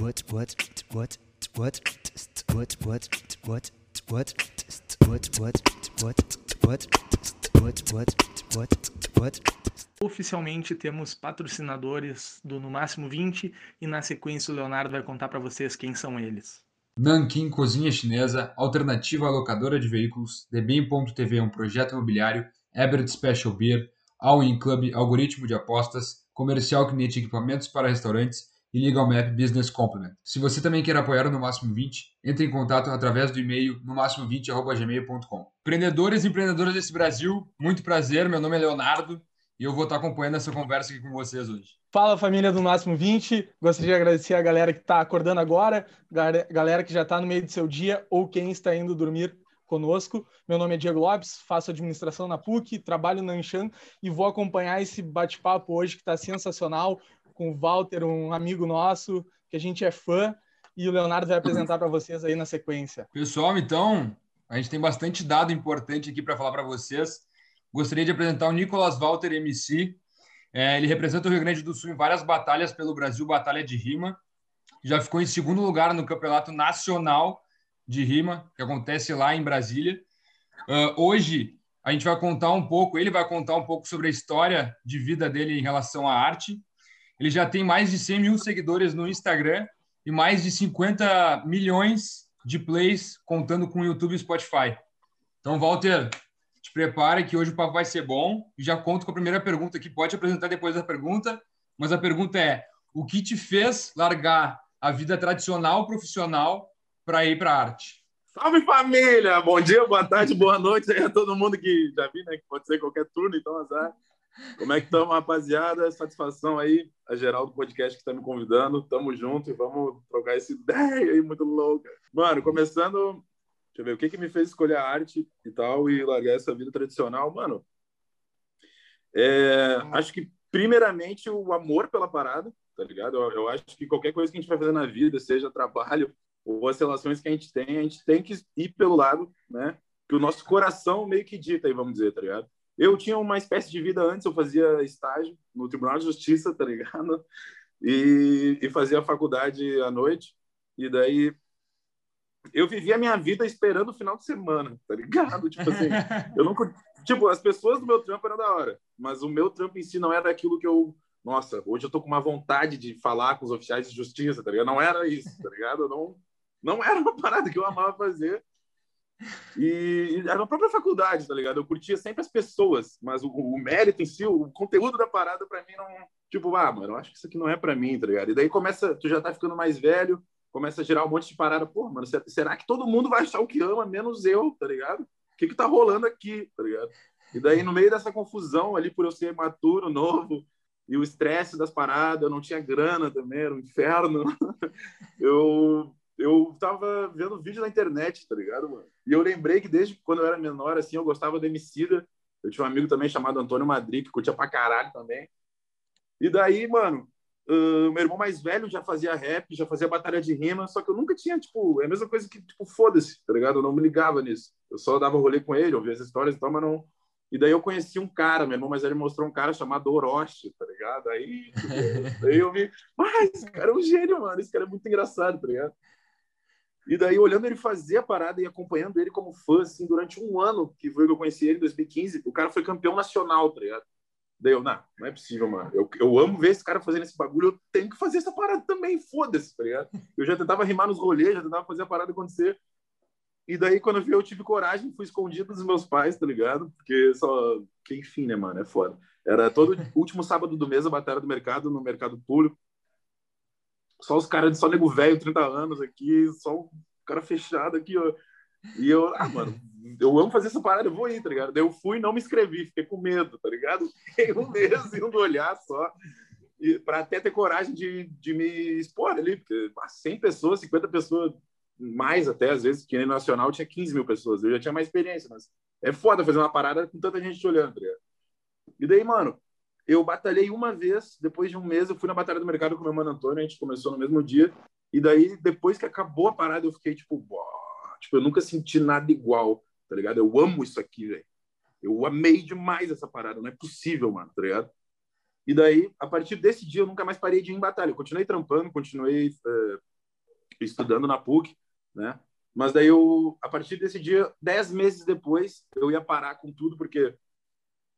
what what what what what what what what what what what what what Oficialmente temos patrocinadores do No Máximo 20 e na sequência o Leonardo vai contar para vocês quem são eles. Nankin Cozinha Chinesa, Alternativa Alocadora de Veículos, Debim.tv é um projeto imobiliário, Ebert Special Beer, All In Club Algoritmo de Apostas, Comercial Cliente de Equipamentos para Restaurantes e Legal Map Business Complement. Se você também quer apoiar o No Máximo 20, entre em contato através do e-mail no máximo20@gmail.com. Empreendedores e empreendedoras desse Brasil, muito prazer, meu nome é Leonardo e eu vou estar acompanhando essa conversa aqui com vocês hoje. Fala família do Máximo 20, gostaria de agradecer a galera que está acordando agora, galera que já está no meio do seu dia ou quem está indo dormir conosco. Meu nome é Diego Lopes, faço administração na PUC, trabalho na Anshan e vou acompanhar esse bate-papo hoje que está sensacional com o Walter, um amigo nosso, que a gente é fã, e o Leonardo vai apresentar para vocês aí na sequência. Pessoal, então, a gente tem bastante dado importante aqui para falar para vocês. Gostaria de apresentar o Nicolas Walter MC. É, ele representa o Rio Grande do Sul em várias batalhas pelo Brasil, batalha de rima. Já ficou em segundo lugar no Campeonato Nacional de Rima, que acontece lá em Brasília. Uh, hoje, a gente vai contar um pouco, ele vai contar um pouco sobre a história de vida dele em relação à arte. Ele já tem mais de 100 mil seguidores no Instagram e mais de 50 milhões de plays, contando com o YouTube e Spotify. Então, Walter, te prepare que hoje o papo vai ser bom. Já conto com a primeira pergunta que pode apresentar depois da pergunta, mas a pergunta é: o que te fez largar a vida tradicional profissional para ir para a arte? Salve família! Bom dia, boa tarde, boa noite a todo mundo que já vi, né? Que pode ser qualquer turno, então azar. Como é que estamos, rapaziada? Satisfação aí, a geral do podcast que está me convidando. Tamo junto e vamos trocar essa ideia aí muito louca. Mano, começando, deixa eu ver, o que que me fez escolher a arte e tal e largar essa vida tradicional? Mano, é, acho que primeiramente o amor pela parada, tá ligado? Eu, eu acho que qualquer coisa que a gente vai fazer na vida, seja trabalho ou as relações que a gente tem, a gente tem que ir pelo lado, né? Que o nosso coração meio que dita aí, vamos dizer, tá ligado? Eu tinha uma espécie de vida antes, eu fazia estágio no Tribunal de Justiça, tá ligado? E, e fazia faculdade à noite. E daí eu vivia a minha vida esperando o final de semana, tá ligado? Tipo assim, eu não tipo, as pessoas do meu trampo eram da hora, mas o meu trampo em si não era aquilo que eu, nossa, hoje eu tô com uma vontade de falar com os oficiais de justiça, tá ligado? Não era isso, tá ligado? Eu não não era uma parada que eu amava fazer. E, era a própria faculdade, tá ligado? Eu curtia sempre as pessoas, mas o, o mérito em si, o conteúdo da parada, para mim, não. Tipo, ah, mano, eu acho que isso aqui não é para mim, tá ligado? E daí começa, tu já tá ficando mais velho, começa a gerar um monte de parada. Pô, mano, será que todo mundo vai achar o que ama, menos eu, tá ligado? O que que tá rolando aqui, tá ligado? E daí, no meio dessa confusão ali, por eu ser maturo, novo, e o estresse das paradas, eu não tinha grana também, era um inferno. eu eu tava vendo vídeo na internet, tá ligado, mano? E eu lembrei que desde quando eu era menor, assim, eu gostava do Emicida. Eu tinha um amigo também chamado Antônio Madrid, que curtia pra caralho também. E daí, mano, uh, meu irmão mais velho já fazia rap, já fazia batalha de rima, só que eu nunca tinha, tipo, é a mesma coisa que, tipo, foda-se, tá ligado? Eu não me ligava nisso. Eu só dava rolê com ele, ouvia as histórias e tal, mas não... E daí eu conheci um cara, meu irmão mais velho mostrou um cara chamado Orochi, tá ligado? Aí, daí eu vi, mas esse cara é um gênio, mano, esse cara é muito engraçado, tá ligado? E daí, olhando ele fazer a parada e acompanhando ele como fã, assim, durante um ano, que foi que eu conheci ele em 2015, o cara foi campeão nacional, tá ligado? Daí eu, não, não é possível, mano. Eu, eu amo ver esse cara fazendo esse bagulho, eu tenho que fazer essa parada também, foda-se, tá ligado? Eu já tentava rimar nos rolês, já tentava fazer a parada acontecer. E daí, quando eu vi, eu tive coragem, fui escondido dos meus pais, tá ligado? Porque só. Que enfim, né, mano? É foda. Era todo último sábado do mês a batalha do mercado, no mercado público. Só os caras de só nego velho, 30 anos aqui, só o cara fechado aqui, ó. E eu, ah, mano, eu amo fazer essa parada, eu vou ir, tá ligado? Daí eu fui não me inscrevi, fiquei com medo, tá ligado? Fiquei um mês indo olhar só, e, pra até ter coragem de, de me expor ali, porque 100 pessoas, 50 pessoas, mais até, às vezes, que no Nacional tinha 15 mil pessoas, eu já tinha mais experiência, mas é foda fazer uma parada com tanta gente te olhando, tá ligado? E daí, mano, eu batalhei uma vez, depois de um mês, eu fui na Batalha do Mercado com meu mano Antônio, a gente começou no mesmo dia. E daí, depois que acabou a parada, eu fiquei tipo, tipo, eu nunca senti nada igual, tá ligado? Eu amo isso aqui, velho. Eu amei demais essa parada, não é possível, mano, tá ligado? E daí, a partir desse dia, eu nunca mais parei de ir em batalha. Eu continuei trampando, continuei uh, estudando na PUC, né? Mas daí, eu, a partir desse dia, dez meses depois, eu ia parar com tudo, porque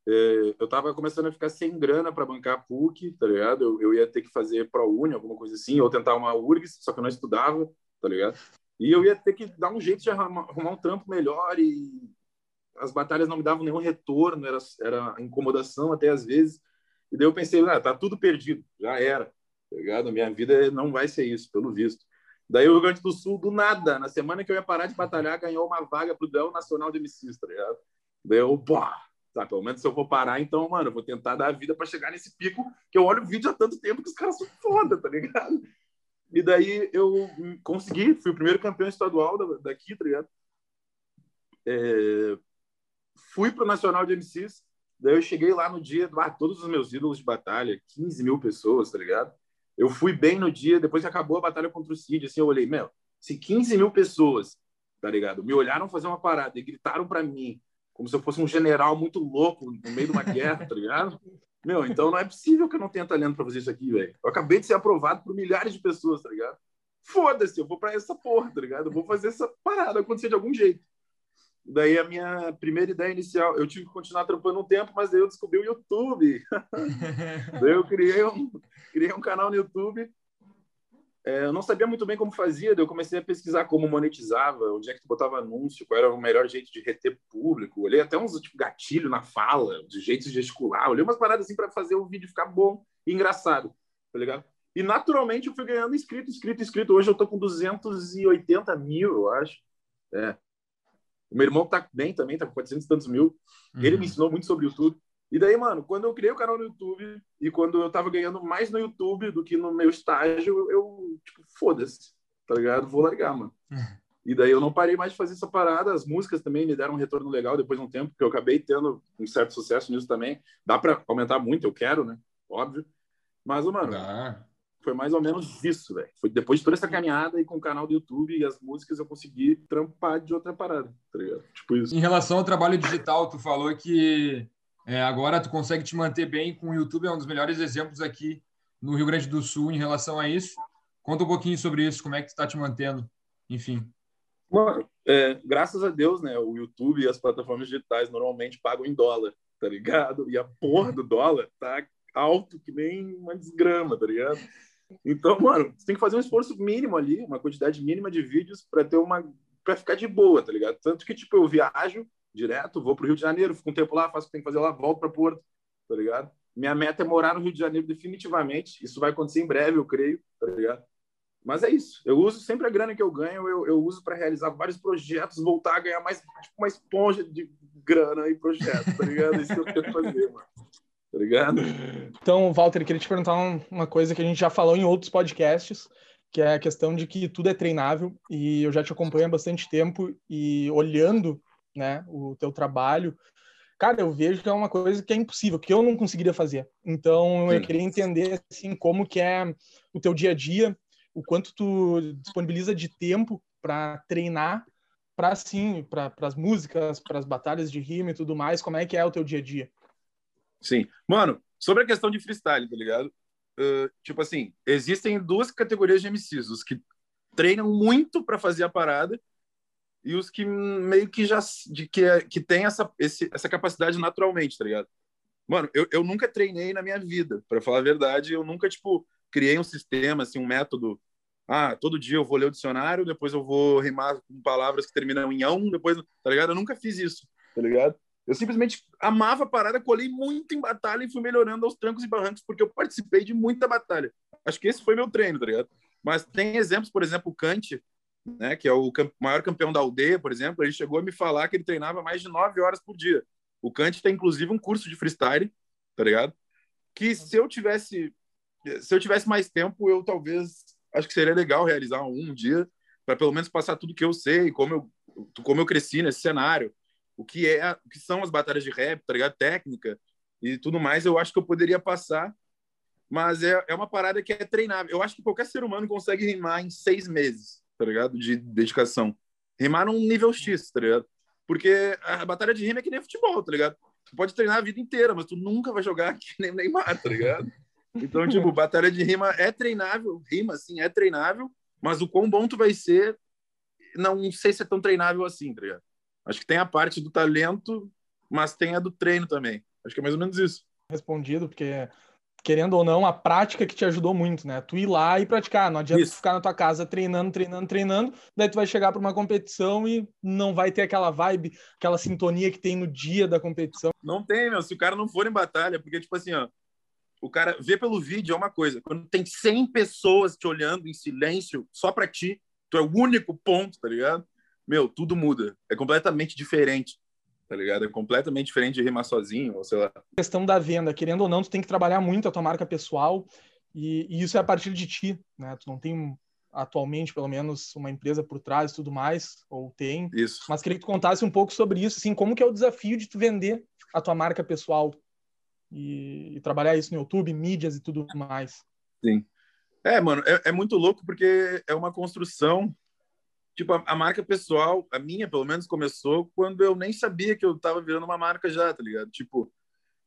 é, eu tava começando a ficar sem grana para bancar a PUC, tá ligado? Eu, eu ia ter que fazer ProUni, alguma coisa assim, ou tentar uma URGS, só que eu não estudava, tá ligado? E eu ia ter que dar um jeito de arrumar, arrumar um trampo melhor e as batalhas não me davam nenhum retorno, era, era incomodação até às vezes. E daí eu pensei, ah, tá tudo perdido, já era, tá ligado? Minha vida não vai ser isso, pelo visto. Daí o Rio Grande do Sul, do nada, na semana que eu ia parar de batalhar, ganhou uma vaga pro Duel Nacional de MCs, tá ligado? Daí eu, pá, tá, pelo menos se eu vou parar, então, mano, eu vou tentar dar a vida para chegar nesse pico, que eu olho o vídeo há tanto tempo que os caras são foda, tá ligado? E daí eu consegui, fui o primeiro campeão estadual daqui, tá ligado? É, fui pro Nacional de MCs, daí eu cheguei lá no dia, ah, todos os meus ídolos de batalha, 15 mil pessoas, tá ligado? Eu fui bem no dia, depois que acabou a batalha contra o Cid, assim, eu olhei, meu, se 15 mil pessoas, tá ligado? Me olharam fazer uma parada e gritaram para mim, como se eu fosse um general muito louco no meio de uma guerra, tá ligado? Meu, então não é possível que eu não tenha talento para fazer isso aqui, velho. Eu acabei de ser aprovado por milhares de pessoas, tá ligado? Foda-se, eu vou para essa porra, tá ligado? Eu vou fazer essa parada acontecer de algum jeito. Daí a minha primeira ideia inicial, eu tive que continuar trampando um tempo, mas daí eu descobri o YouTube. daí eu criei um, criei um canal no YouTube é, eu não sabia muito bem como fazia, eu comecei a pesquisar como monetizava, onde é que tu botava anúncio, qual era o melhor jeito de reter público. Olhei até uns tipo, gatilho na fala, de jeito de gesticular. Olhei umas paradas assim para fazer o vídeo ficar bom e engraçado, tá ligado? E naturalmente eu fui ganhando inscrito, inscrito, inscrito. Hoje eu tô com 280 mil, eu acho. É. O meu irmão tá bem também, tá com 400 e tantos mil. Uhum. Ele me ensinou muito sobre o YouTube. E daí, mano, quando eu criei o canal no YouTube e quando eu tava ganhando mais no YouTube do que no meu estágio, eu, tipo, foda-se, tá ligado? Vou largar, mano. E daí eu não parei mais de fazer essa parada. As músicas também me deram um retorno legal depois de um tempo, porque eu acabei tendo um certo sucesso nisso também. Dá para aumentar muito, eu quero, né? Óbvio. Mas, mano, foi mais ou menos isso, velho. Foi depois de toda essa caminhada e com o canal do YouTube e as músicas eu consegui trampar de outra parada, tá ligado? Tipo isso. Em relação ao trabalho digital, tu falou que é, agora tu consegue te manter bem com o YouTube, é um dos melhores exemplos aqui no Rio Grande do Sul em relação a isso. Conta um pouquinho sobre isso, como é que tu está te mantendo, enfim. Mano, é, graças a Deus, né? O YouTube e as plataformas digitais normalmente pagam em dólar, tá ligado? E a porra do dólar tá alto que nem uma desgrama, tá ligado? Então, mano, você tem que fazer um esforço mínimo ali, uma quantidade mínima de vídeos para ter uma para ficar de boa, tá ligado? Tanto que tipo eu viajo direto, vou para o Rio de Janeiro, fico um tempo lá, faço o que tem que fazer lá, volto para Porto, tá ligado? Minha meta é morar no Rio de Janeiro definitivamente. Isso vai acontecer em breve, eu creio, tá ligado? Mas é isso. Eu uso sempre a grana que eu ganho, eu, eu uso para realizar vários projetos, voltar a ganhar mais, tipo, uma esponja de grana e projetos, tá ligado? É isso que eu quero fazer, mano. Tá ligado? Então, Walter, queria te perguntar uma coisa que a gente já falou em outros podcasts, que é a questão de que tudo é treinável e eu já te acompanho há bastante tempo e olhando né, o teu trabalho, cara, eu vejo que é uma coisa que é impossível, que eu não conseguiria fazer. Então, Sim. eu queria entender, assim, como que é o teu dia a dia, o quanto tu disponibiliza de tempo para treinar, para, assim, para as músicas, para as batalhas de rima e tudo mais, como é que é o teu dia a dia? Sim. Mano, sobre a questão de freestyle, tá ligado? Uh, tipo assim, existem duas categorias de MCs, os que treinam muito para fazer a parada e os que meio que já de, que, é, que tem essa, esse, essa capacidade naturalmente, tá ligado? Mano, eu, eu nunca treinei na minha vida, para falar a verdade, eu nunca, tipo, criei um sistema, assim, um método. Ah, todo dia eu vou ler o dicionário, depois eu vou rimar com palavras que terminam em ão, depois, tá ligado? Eu nunca fiz isso, tá ligado? Eu simplesmente amava a parada, colei muito em batalha e fui melhorando aos trancos e barrancos, porque eu participei de muita batalha. Acho que esse foi meu treino, tá ligado? Mas tem exemplos, por exemplo, o Kant, né, que é o maior campeão da aldeia, por exemplo, ele chegou a me falar que ele treinava mais de nove horas por dia. O Kant tem inclusive um curso de freestyle, tá ligado? Que se eu tivesse se eu tivesse mais tempo, eu talvez acho que seria legal realizar um, dia para pelo menos passar tudo que eu sei, como eu como eu cresci nesse cenário, o que é, o que são as batalhas de rap, tá ligado? Técnica e tudo mais, eu acho que eu poderia passar, mas é, é uma parada que é treinável. Eu acho que qualquer ser humano consegue rimar em seis meses tá ligado? De dedicação. Rimar num nível X, tá ligado? Porque a batalha de rima é que nem futebol, tá ligado? tu pode treinar a vida inteira, mas tu nunca vai jogar que nem Neymar, tá ligado? Então, tipo, batalha de rima é treinável, rima, assim, é treinável, mas o quão bom tu vai ser, não sei se é tão treinável assim, tá ligado? Acho que tem a parte do talento, mas tem a do treino também. Acho que é mais ou menos isso. Respondido, porque querendo ou não, a prática que te ajudou muito, né? Tu ir lá e praticar, não adianta ficar na tua casa treinando, treinando, treinando, daí tu vai chegar para uma competição e não vai ter aquela vibe, aquela sintonia que tem no dia da competição. Não tem, meu, se o cara não for em batalha, porque tipo assim, ó, o cara vê pelo vídeo é uma coisa, quando tem 100 pessoas te olhando em silêncio só para ti, tu é o único ponto, tá ligado? Meu, tudo muda, é completamente diferente tá ligado? É completamente diferente de rimar sozinho, ou sei lá. A questão da venda, querendo ou não, tu tem que trabalhar muito a tua marca pessoal e, e isso é a partir de ti, né? Tu não tem atualmente, pelo menos, uma empresa por trás e tudo mais, ou tem. Isso. Mas queria que tu contasse um pouco sobre isso, assim, como que é o desafio de tu vender a tua marca pessoal e, e trabalhar isso no YouTube, mídias e tudo mais. Sim. É, mano, é, é muito louco porque é uma construção tipo, a, a, marca pessoal, a minha, pelo menos, começou quando eu nem sabia que eu tava virando uma marca já, tá ligado? Tipo,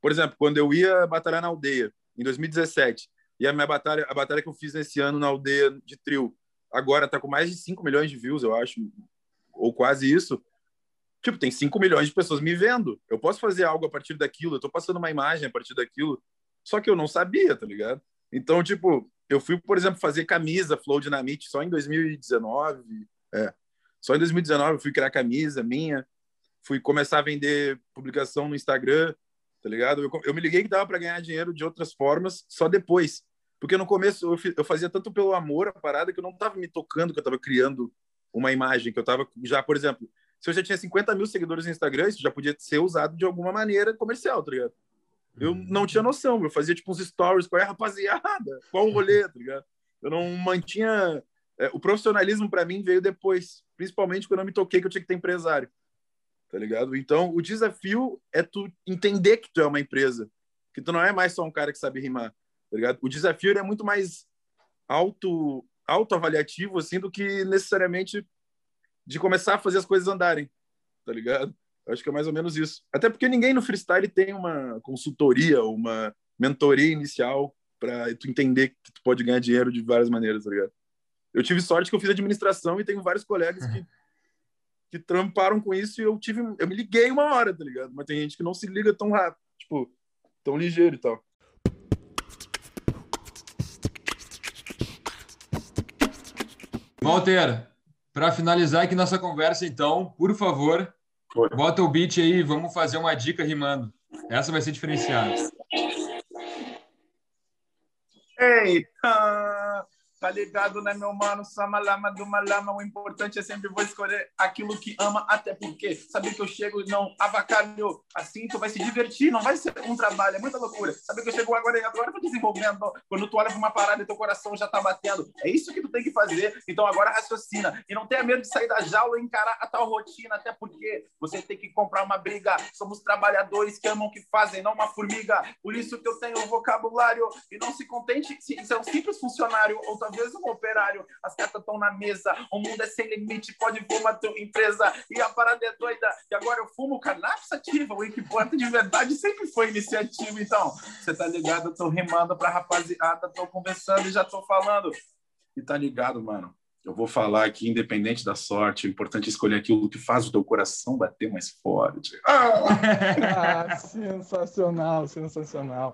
por exemplo, quando eu ia batalhar na aldeia, em 2017, e a minha batalha, a batalha que eu fiz nesse ano na aldeia de trio, agora tá com mais de 5 milhões de views, eu acho, ou quase isso. Tipo, tem 5 milhões de pessoas me vendo. Eu posso fazer algo a partir daquilo, eu tô passando uma imagem a partir daquilo. Só que eu não sabia, tá ligado? Então, tipo, eu fui, por exemplo, fazer camisa Flow Dynamite só em 2019, é. Só em 2019 eu fui criar camisa minha, fui começar a vender publicação no Instagram, tá ligado? Eu, eu me liguei que dava para ganhar dinheiro de outras formas só depois. Porque no começo eu, eu fazia tanto pelo amor a parada que eu não tava me tocando, que eu tava criando uma imagem, que eu tava já, por exemplo, se eu já tinha 50 mil seguidores no Instagram, isso já podia ser usado de alguma maneira comercial, tá ligado? Eu uhum. não tinha noção, eu fazia tipo uns stories, qual é a rapaziada, qual o rolê, tá ligado? Eu não mantinha é, o profissionalismo para mim veio depois, principalmente quando eu me toquei que eu tinha que ter empresário, tá ligado? Então, o desafio é tu entender que tu é uma empresa, que tu não é mais só um cara que sabe rimar, tá ligado? O desafio é muito mais auto autoavaliativo assim do que necessariamente de começar a fazer as coisas andarem, tá ligado? Acho que é mais ou menos isso. Até porque ninguém no freestyle tem uma consultoria, uma mentoria inicial para tu entender que tu pode ganhar dinheiro de várias maneiras, tá ligado? Eu tive sorte que eu fiz administração e tenho vários colegas que, que tramparam com isso e eu tive eu me liguei uma hora, tá ligado? Mas tem gente que não se liga tão rápido, tipo, tão ligeiro e tal. Walter, para finalizar aqui nossa conversa, então, por favor, Foi. bota o beat aí vamos fazer uma dica rimando. Essa vai ser diferenciada. Eita! Tá ligado, né, meu mano? Samalama do malama. O importante é sempre vou escolher aquilo que ama, até porque sabe que eu chego não avacalho. Assim tu vai se divertir, não vai ser um trabalho, é muita loucura. Sabe que eu chego agora e agora eu tô desenvolvendo. Quando tu olha pra uma parada e teu coração já tá batendo. É isso que tu tem que fazer. Então agora raciocina. E não tenha medo de sair da jaula e encarar a tal rotina, até porque você tem que comprar uma briga. Somos trabalhadores que amam o que fazem, não uma formiga. Por isso que eu tenho vocabulário. E não se contente se é um simples funcionário ou talvez vezes um operário, as cartas estão na mesa, o mundo é sem limite, pode fumar tua empresa, e a parada é doida, e agora eu fumo cannabis ativa, o importa de verdade sempre foi iniciativa, então, você tá ligado, eu tô rimando pra rapaziada, tô conversando e já tô falando, e tá ligado, mano, eu vou falar aqui, independente da sorte, o importante é escolher aquilo que faz o teu coração bater mais forte. Ah! ah sensacional, sensacional.